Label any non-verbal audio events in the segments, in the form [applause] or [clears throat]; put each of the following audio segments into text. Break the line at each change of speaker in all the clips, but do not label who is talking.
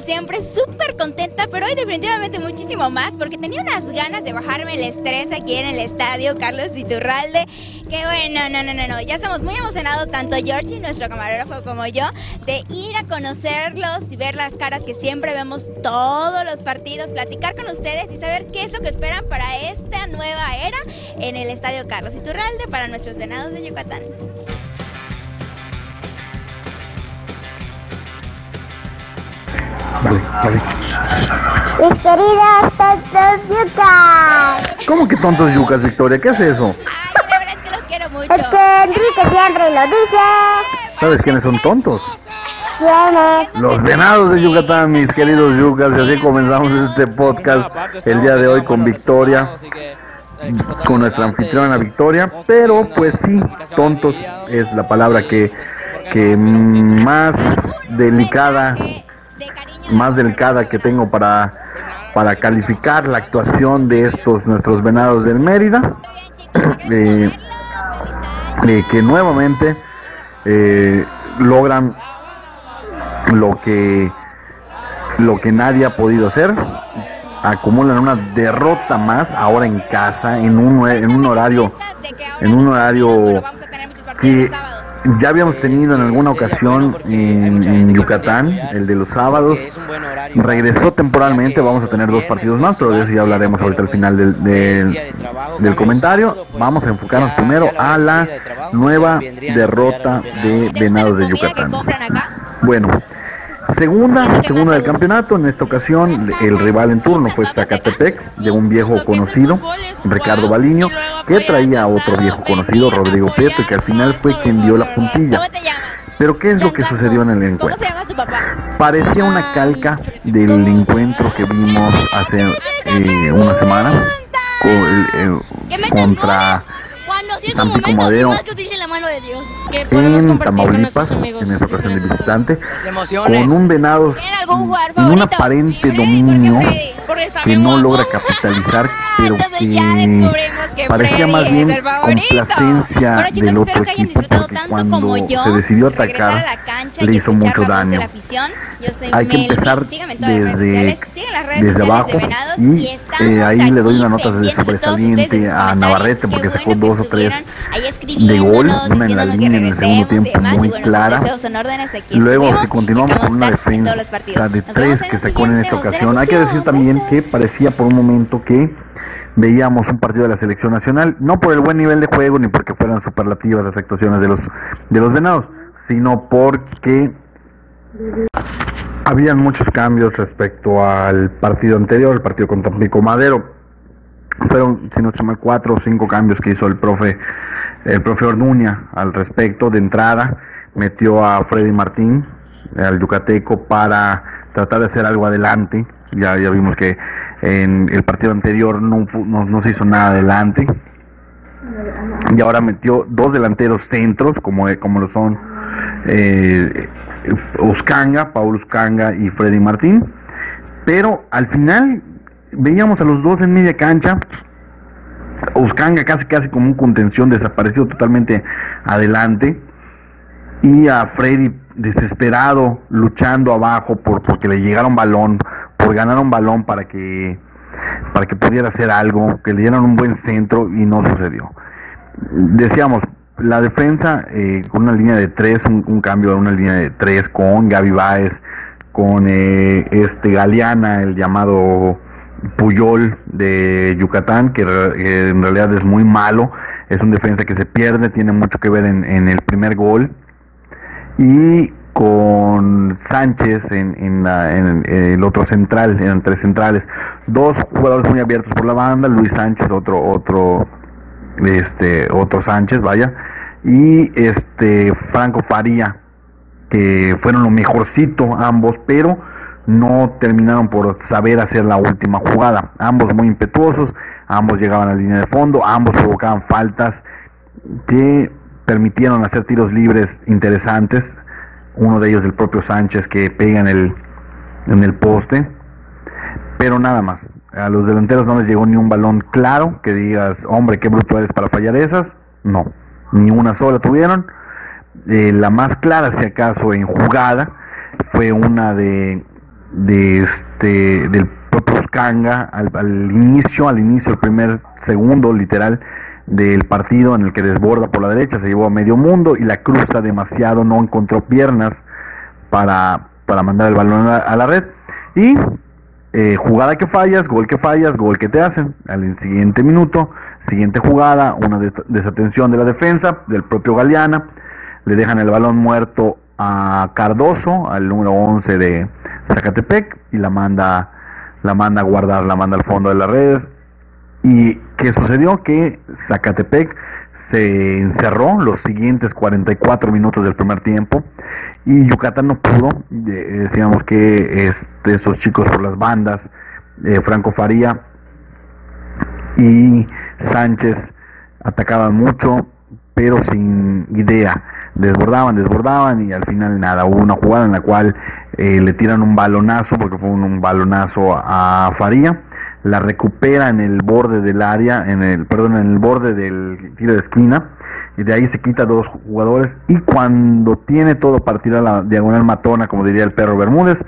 Siempre súper contenta, pero hoy definitivamente muchísimo más porque tenía unas ganas de bajarme el estrés aquí en el estadio Carlos Iturralde. Que bueno, no, no, no, no, ya estamos muy emocionados, tanto Georgie, nuestro camarógrafo, como yo, de ir a conocerlos y ver las caras que siempre vemos todos los partidos, platicar con ustedes y saber qué es lo que esperan para esta nueva era en el estadio Carlos Iturralde para nuestros venados de Yucatán.
Vale, vale.
Mis queridos tontos yucas.
¿Cómo que tontos yucas, Victoria? ¿Qué es eso?
Ay, la verdad es que los quiero mucho.
Es que Enrique siempre lo dice.
¿Sabes quiénes son tontos?
¿Quiénes?
Los venados de Yucatán, mis queridos yucas. Y así comenzamos este podcast el día de hoy con Victoria, con nuestra anfitriona Victoria. Pero pues sí, tontos es la palabra que, que más delicada. Más delicada que tengo para, para calificar la actuación de estos nuestros venados del Mérida. [clears throat] Eh, eh, que nuevamente eh, logran lo que lo que nadie ha podido hacer acumulan una derrota más ahora en casa en un en un horario en un horario que ya habíamos tenido en alguna ocasión en, en Yucatán, el de los sábados. Regresó temporalmente, vamos a tener dos partidos más, pero de eso ya hablaremos ahorita al final del, del, del comentario. Vamos a enfocarnos primero a la nueva derrota de Venados de Yucatán. Bueno, segunda, segunda del campeonato, en esta ocasión el rival en turno fue Zacatepec, de un viejo conocido, Ricardo Baliño, que traía a otro viejo conocido, Rodrigo Prieto, y que al final fue quien dio la puntilla. Pero ¿qué es lo que sucedió en el
¿Cómo
encuentro? Parecía una calca del encuentro que vimos hace eh, una semana co- eh,
¿Qué me
contra
Cuando sí es un
Tampico
momento,
Madero.
más que utilicen la mano de Dios. Que podemos
en
compartir con
Tamaulipas,
nuestros amigos.
en esta ocasión de visitante, con un venado
¿Tienen algún jugador
en un aparente dominio que no logra capitalizar, pero
Entonces
que
ya descubrimos que
parecía
Freddy
más
es
bien
el favorito.
complacencia
Bueno, chicos,
del otro
espero que hayan
equipo
disfrutado
porque
tanto
cuando
como yo.
se decidió atacar
a
le
y
hizo mucho daño. Hay que empezar
Síganme en todas las redes
desde-
sociales. Sigan las redes
desde
sociales
abajo
de Venados
y, eh, ahí le doy una nota de sobresaliente a. Navarrete porque sacó dos o tres de gol, una en la línea en el segundo tiempo muy clara. Luego, si continuamos con una defensa de tres que
el
sacó en esta ocasión, hay que decir también que parecía por un momento que veíamos un partido de la selección nacional, no por el buen nivel de juego ni porque fueran superlativas las actuaciones de los de los venados, sino porque habían muchos cambios respecto al partido anterior, el partido con Tampico Madero. Fueron, si no se mal, cuatro o cinco cambios que hizo el profe, el profe Orduña al respecto. De entrada, metió a Freddy Martín, al yucateco, para tratar de hacer algo adelante. Ya, ya vimos que en el partido anterior no, no, no se hizo nada adelante. Y ahora metió dos delanteros centros, como, como lo son eh, Uscanga, Paul y Freddy Martín. Pero al final veíamos a los dos en media cancha. Uscanga casi casi como un contención, desaparecido totalmente adelante. Y a Freddy desesperado, luchando abajo por porque le llegara un balón, por ganar un balón para que para que pudiera hacer algo, que le dieran un buen centro y no sucedió. Decíamos, la defensa eh, con una línea de tres, un, un cambio a una línea de tres con Gaby Baez, con eh, este Galeana, el llamado Puyol de Yucatán, que, en realidad es muy malo, es un defensa que se pierde, tiene mucho que ver en, en el primer gol, y con Sánchez en, en la- en el otro central, eran tres centrales, dos jugadores muy abiertos por la banda, Luis Sánchez, otro, otro, este, otro Sánchez, vaya, y este Franco Faría, que fueron lo mejorcito ambos, pero no terminaron por saber hacer la última jugada. Ambos muy impetuosos, ambos llegaban a la línea de fondo, ambos provocaban faltas que permitieron hacer tiros libres interesantes. Uno de ellos del propio Sánchez que pega en el, en el poste, pero nada más. A los delanteros no les llegó ni un balón claro que digas, hombre, qué bruto eres para fallar esas. No, ni una sola tuvieron. Eh, la más clara, si acaso, en jugada fue una de, de este del propio Uscanga al, inicio, al inicio, el primer segundo, literal, del partido en el que desborda por la derecha, se llevó a medio mundo y la cruza demasiado, no encontró piernas para, para mandar el balón a, la red. Y eh, jugada que fallas, gol que fallas, gol que te hacen. Al siguiente minuto, siguiente jugada, una des- desatención de la defensa, del propio Galeana. Le dejan el balón muerto a Cardoso, al número 11 de Zacatepec, y la manda, la manda a guardar, la manda al fondo de las redes. ¿Y qué sucedió? Que Zacatepec se encerró los siguientes 44 minutos del primer tiempo y Yucatán no pudo. Eh, decíamos que este, estos chicos por las bandas, eh, Franco Faría y Sánchez atacaban mucho, pero sin idea. Desbordaban, desbordaban y al final nada. Hubo una jugada en la cual eh, le tiran un balonazo, porque fue un, balonazo a Faría. La recupera en el borde del área, en el, perdón, en el borde del tiro de esquina. Y de ahí se quita dos jugadores. Y cuando tiene todo para tirar la diagonal matona, como diría el perro Bermúdez,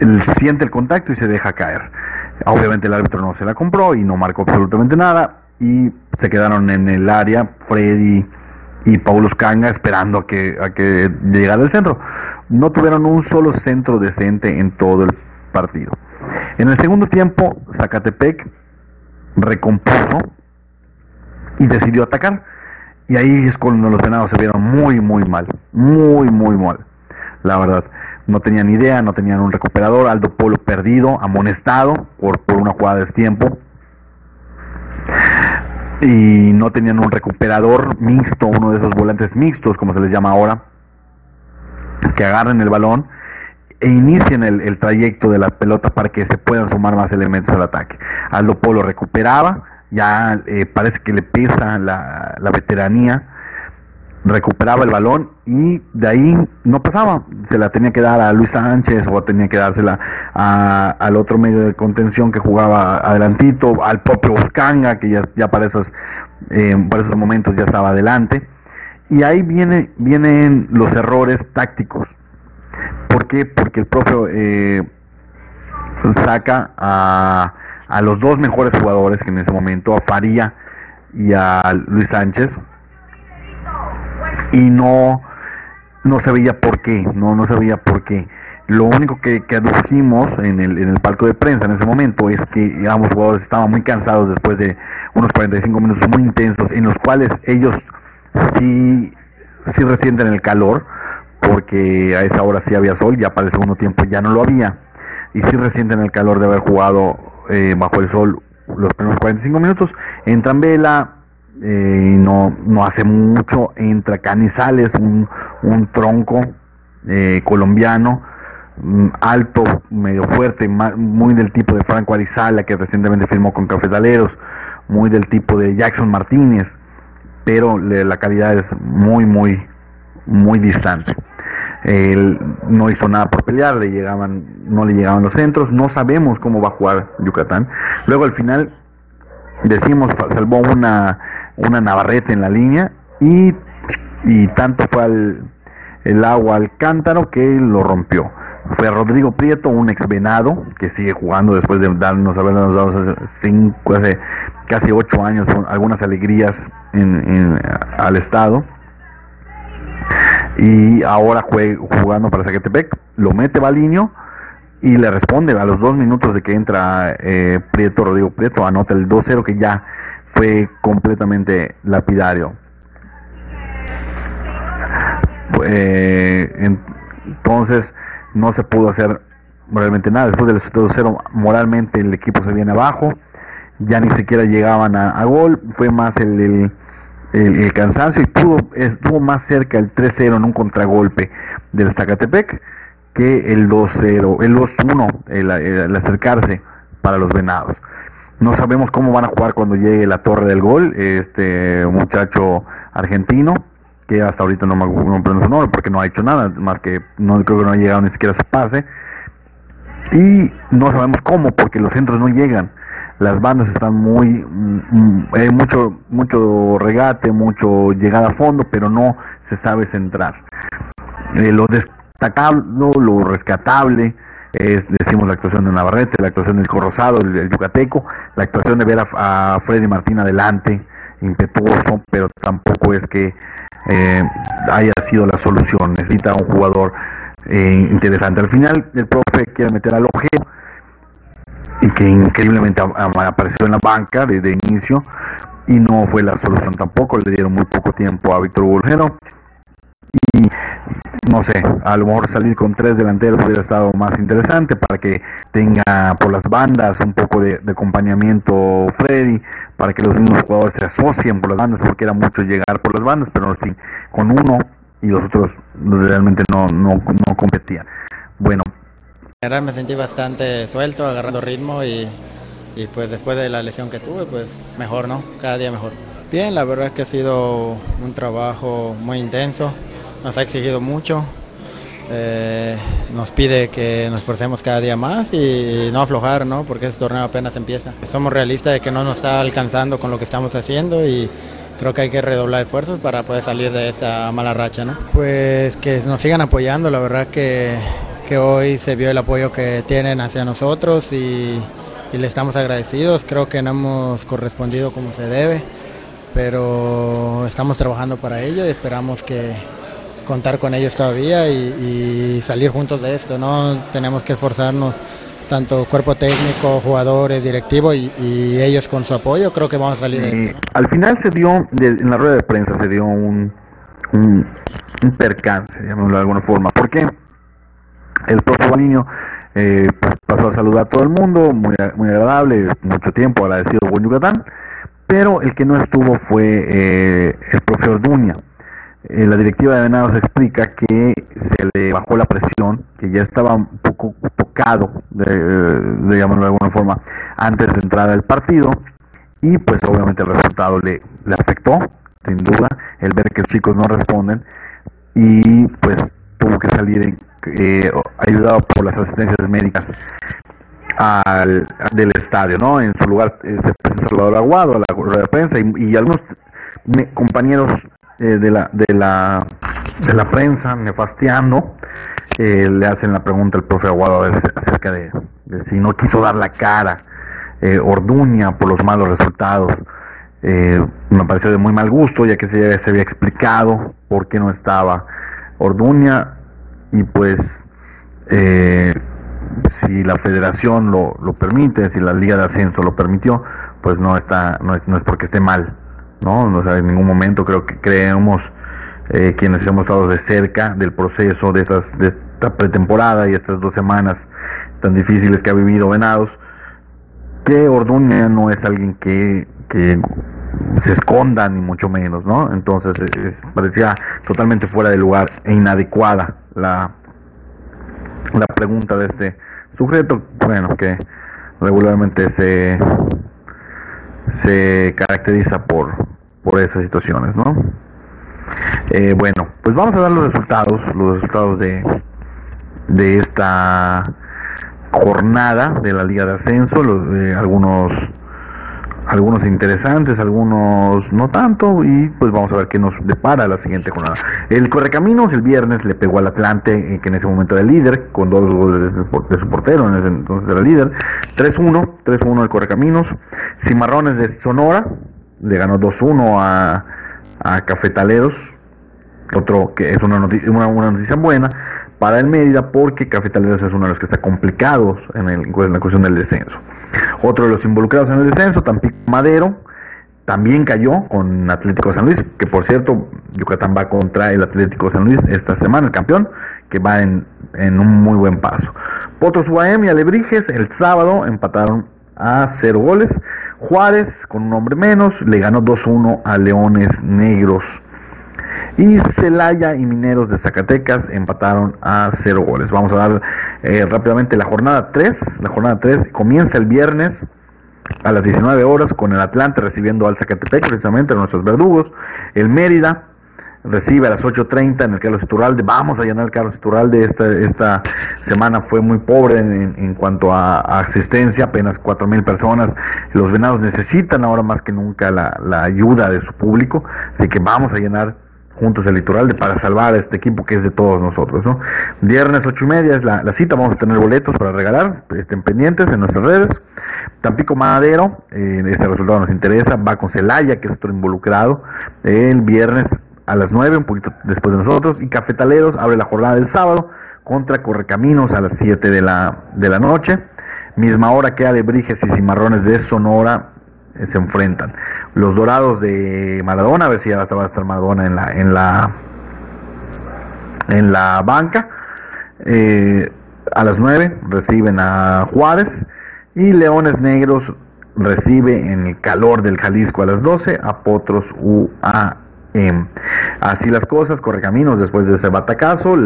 él siente el contacto y se deja caer. Obviamente el árbitro no se la compró y no marcó absolutamente nada y se quedaron en el área Freddy y Paulo Canga esperando a que, a que llegara el centro. No tuvieron un solo centro decente en todo el partido. En el segundo tiempo, Zacatepec recompuso y decidió atacar. Y ahí es cuando los venados se vieron muy, muy mal. Muy, muy mal. La verdad. No tenían idea, no tenían un recuperador. Aldo Polo perdido, amonestado por, por una jugada de tiempo. Y no tenían un recuperador mixto, uno de esos volantes mixtos, como se les llama ahora, que agarren el balón e inicien el, trayecto de la pelota para que se puedan sumar más elementos al ataque. Aldo Polo recuperaba, ya eh, parece que le pesa la, veteranía, recuperaba el balón y de ahí no pasaba, se la tenía que dar a Luis Sánchez o tenía que dársela a- al otro medio de contención que jugaba adelantito, al propio Oscanga que ya, ya para, esos, eh, para esos momentos ya estaba adelante. Y ahí viene, vienen los errores tácticos. ¿Por qué? Porque el propio eh, saca a, a los dos mejores jugadores que en ese momento, a Faría y a Luis Sánchez, y no, no se veía por qué, no, no se por qué. Lo único que, que adujimos en el, en el palco de prensa en ese momento es que ambos jugadores estaban muy cansados después de unos 45 minutos muy intensos en los cuales ellos sí, sí resienten el calor, porque a esa hora sí había sol, ya para el segundo tiempo ya no lo había, y sí resienten el calor de haber jugado eh, bajo el sol los primeros 45 minutos. Entran Vela, eh, no, no hace mucho, entra Canizales, un, un tronco eh, colombiano, mm, alto, medio fuerte, muy del tipo de Franco Arizala, que recientemente firmó con Cafetaleros, muy del tipo de Jackson Martínez, pero la calidad es muy, muy, muy distante. Él no hizo nada por pelear, le llegaban, no le llegaban los centros, no sabemos cómo va a jugar Yucatán. Luego al final decimos salvó una, una Navarrete en la línea y, y tanto fue al, el agua al cántaro que lo rompió. Fue Rodrigo Prieto, un ex venado, que sigue jugando después de darnos, habernos dado hace, cinco, hace casi ocho años algunas alegrías en, al estado. Y ahora jue- jugando para Zacatepec, lo mete Baliño y le responde a los dos minutos de que entra eh, Prieto, Rodrigo Prieto, anota el 2-0 que ya fue completamente lapidario. Eh, entonces no se pudo hacer realmente nada. Después del 2-0 moralmente el equipo se viene abajo, ya ni siquiera llegaban a, a gol, fue más el, el, el- el cansancio y pudo, estuvo más cerca el 3-0 en un contragolpe del Zacatepec que el 2-0, el 2-1, el, el acercarse para los venados. No sabemos cómo van a jugar cuando llegue la torre del gol, este muchacho argentino, que hasta ahorita no me acuerdo su nombre porque no ha hecho nada, más que no creo que no ha llegado ni siquiera a su pase. Y no sabemos cómo, porque los centros no llegan. Las bandas están muy, mm, hay mucho, mucho regate, mucho llegada a fondo, pero no se sabe centrar. Eh, lo destacable, lo rescatable es, decimos, la actuación de Navarrete, la actuación del Corrosado, el, el Yucateco, la actuación de ver a Freddy Martín adelante, impetuoso, pero tampoco es que eh, haya sido la solución. Necesita un jugador eh, interesante. Al final, el profe quiere meter al ojeo y que increíblemente apareció en la banca desde inicio y no fue la solución tampoco. Le dieron muy poco tiempo a Víctor Bulgero no sé, a lo mejor salir con tres delanteros hubiera estado más interesante para que tenga por las bandas un poco de, de acompañamiento Freddy, para que los mismos jugadores se asocien por las bandas, porque era mucho llegar por las bandas, pero sí, con uno y los otros realmente no, no, no competían. Bueno,
En general me sentí bastante suelto, agarrando ritmo y, y pues después de la lesión que tuve, pues mejor, ¿no? Cada día mejor. Bien, la verdad es que ha sido un trabajo muy intenso, nos ha exigido mucho, eh, nos pide que nos esforcemos cada día más y no aflojar, ¿no? Porque este torneo apenas empieza. Somos realistas de que no nos está alcanzando con lo que estamos haciendo y creo que hay que redoblar esfuerzos para poder salir de esta mala racha, ¿no? Pues que nos sigan apoyando, la verdad que, que hoy se vio el apoyo que tienen hacia nosotros y, y le estamos agradecidos. Creo que no hemos correspondido como se debe, pero estamos trabajando para ello y esperamos que contar con ellos todavía y, salir juntos de esto, ¿no? Tenemos que esforzarnos tanto cuerpo técnico, jugadores, directivo y, ellos con su apoyo, creo que vamos a salir de esto.
al final se dio, en la rueda de prensa se dio un, un, percance, llamémoslo de alguna forma. ¿Por qué? El profe Baliño eh, pues, pasó a saludar a todo el mundo, muy, muy agradable, mucho tiempo agradecido por Yucatán, pero el que no estuvo fue eh, el profe Orduña. Eh, la directiva de Venados explica que se le bajó la presión, que ya estaba un poco tocado, de, de llamarlo de alguna forma, antes de entrar al partido, y pues obviamente el resultado le, afectó, sin duda, el ver que los chicos no responden, y pues tuvo que salir eh, ayudado por las asistencias médicas al, del estadio, ¿no? En su lugar eh, se presenta Salvador Aguado a la prensa y, algunos compañeros eh, de la de la de la prensa nefastiando eh, le hacen la pregunta al profe Aguado acerca de, si no quiso dar la cara eh, Orduña por los malos resultados. Eh, me pareció de muy mal gusto, ya que se, se había explicado por qué no estaba Orduña y pues eh, si la federación lo, lo permite, si la liga de ascenso lo permitió, pues no está, no es, no es porque esté mal, ¿no? En ningún momento creo que creemos eh, quienes hemos estado de cerca del proceso de, estas, de esta pretemporada y estas dos semanas tan difíciles que ha vivido Venados, que Orduña no es alguien que, se esconda ni mucho menos, ¿no? Entonces es- es- parecía totalmente fuera de lugar e inadecuada la, la pregunta de este sujeto, bueno, que regularmente se, se caracteriza por, por esas situaciones, ¿no? Eh, bueno, pues vamos a dar los resultados, los resultados de, de esta jornada de la Liga de Ascenso, los, eh, algunos algunos interesantes, algunos no tanto, y pues vamos a ver qué nos depara la siguiente jornada. El Correcaminos el viernes le pegó al Atlante, eh, que en ese momento era líder, con dos goles de su portero, en ese entonces era líder, 3-1, 3-1 el Correcaminos. Cimarrones de Sonora le ganó 2-1 a, a Cafetaleros, otro que es una noticia, una noticia buena, para el Mérida porque Cafetaleros es uno de los que está complicados en, la cuestión del descenso. Otro de los involucrados en el descenso, Tampico Madero, también cayó con Atlético San Luis, que por cierto, Yucatán va contra el Atlético San Luis esta semana, el campeón, que va en, en un muy buen paso. Potros UAM y Alebrijes el sábado empataron a cero goles. Juárez, con un hombre menos, le ganó 2-1 a Leones Negros. Y Celaya y Mineros de Zacatecas empataron a cero goles. Vamos a dar eh, rápidamente la jornada 3. La jornada 3 comienza el viernes a las 19 horas con el Atlante recibiendo al Zacatepec, precisamente a nuestros verdugos. El Mérida recibe a las 8.30 en el Carlos Iturralde. Vamos a llenar el Carlos Iturralde. Esta, esta semana fue muy pobre en, en- cuanto a, a asistencia, apenas 4.000 personas. Los venados necesitan ahora más que nunca la, la ayuda de su público, así que vamos a llenar juntos el Iturralde para salvar a este equipo que es de todos nosotros. ¿no? Viernes 8 y media es la, la cita, vamos a tener boletos para regalar, estén pendientes en nuestras redes. Tampico Madero, eh, este resultado nos interesa, va con Celaya, que es otro involucrado, el viernes a las 9, un poquito después de nosotros, y Cafetaleros abre la jornada del sábado contra Correcaminos a las 7 de la, de la noche. Misma hora que Alebrijes y Cimarrones de Sonora eh, se enfrentan. Los Dorados de Maradona, a ver si ya va a estar Maradona en la, en la, en la banca. Eh, a las 9 reciben a Juárez y Leones Negros recibe en el calor del Jalisco a las 12 a Potros UAM. Así las cosas, Correcaminos después de ese batacazo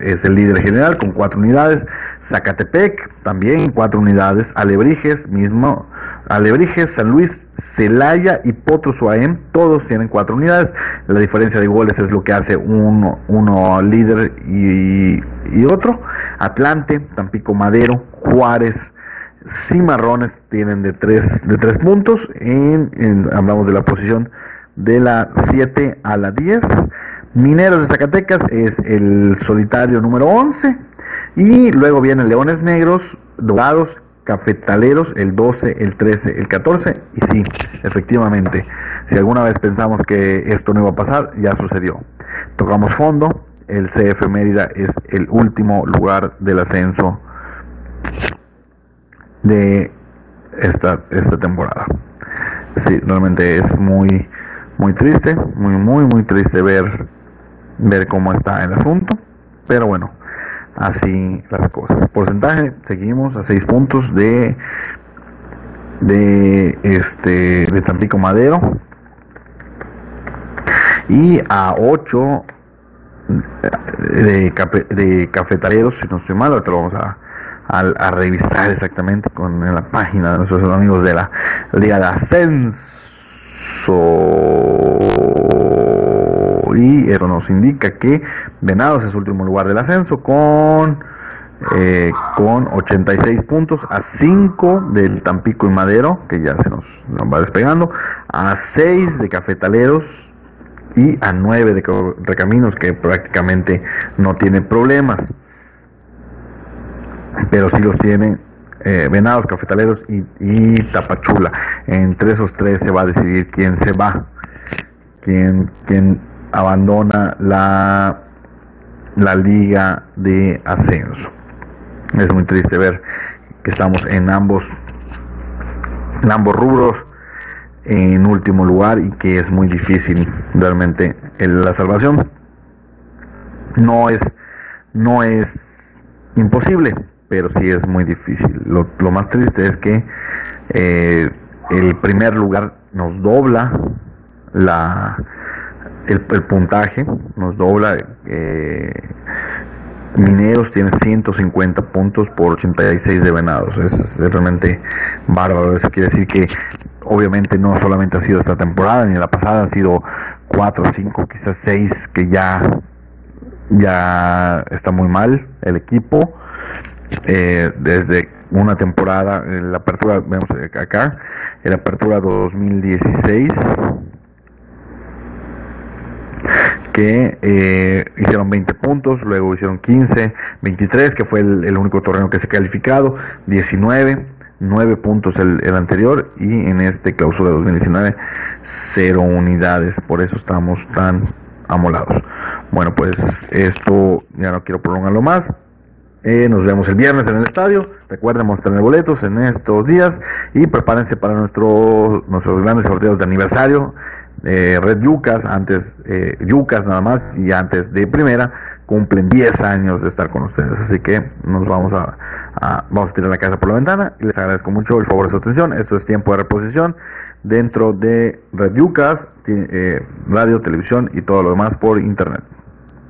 es el líder general con cuatro unidades. Zacatepec también cuatro unidades. Alebrijes mismo. Alebrijes, San Luis, Celaya y Potros UAM todos tienen cuatro unidades. La diferencia de goles es lo que hace uno, uno líder y, y otro. Atlante, Tampico Madero, Juárez, Cimarrones tienen de tres, de tres puntos. Hablamos de la posición de la 7 a la 10. Mineros de Zacatecas es el solitario número 11. Y luego vienen Leones Negros, Dorados, Cafetaleros, el 12, el 13, el 14. Y sí, efectivamente, si alguna vez pensamos que esto no iba a pasar, ya sucedió. Tocamos fondo. El CF Mérida es el último lugar del ascenso de esta, esta temporada. Sí, realmente es muy, muy triste, muy, muy, muy triste ver, ver cómo está el asunto. Pero bueno, así las cosas. Porcentaje, seguimos a 6 puntos de de este de Tampico Madero y a 8 de, de cafetaleros, si no estoy mal, ahorita lo vamos a, a, revisar exactamente con la página de nuestros amigos de la Liga de Ascenso. Y eso nos indica que Venados es último lugar del ascenso con, eh, con 86 puntos, a 5 del Tampico y Madero, que ya se nos, nos va despegando, a 6 de Cafetaleros, y a 9 de Recaminos que prácticamente no tiene problemas pero sí los tiene eh, Venados, Cafetaleros y, y Tapachula. Entre esos tres se va a decidir quién se va quién, quién abandona la la liga de ascenso. Es muy triste ver que estamos en ambos en ambos rubros en último lugar y que es muy difícil realmente la salvación. No es, no es imposible, pero sí es muy difícil. Lo, más triste es que eh, el primer lugar nos dobla la, el, puntaje, nos dobla. eh, Mineros tiene 150 puntos por 86 de Venados. Es, es realmente bárbaro. Eso quiere decir que obviamente no solamente ha sido esta temporada ni la pasada, han sido 4, 5, quizás 6 que ya, ya está muy mal el equipo. Eh, desde una temporada, en la apertura, vemos acá, en la apertura 2016, que eh, hicieron 20 puntos, luego hicieron 15, 23, que fue el, único torneo que se ha calificado, 19, 9 puntos el, el anterior y en este clausura 2019 0 unidades, por eso estamos tan amolados. Bueno, pues esto ya no quiero prolongarlo más. Eh, nos vemos el viernes en el estadio. Recuerden mostrar boletos en estos días y prepárense para nuestro, nuestros grandes sorteos de aniversario. Eh, Red Yucas, antes eh, Yucas nada más y antes de primera, cumplen 10 años de estar con ustedes. Así que nos vamos a, vamos a tirar la casa por la ventana y les agradezco mucho el favor de su atención. Esto es tiempo de reposición dentro de Red Yucas, eh, radio, televisión y todo lo demás por internet.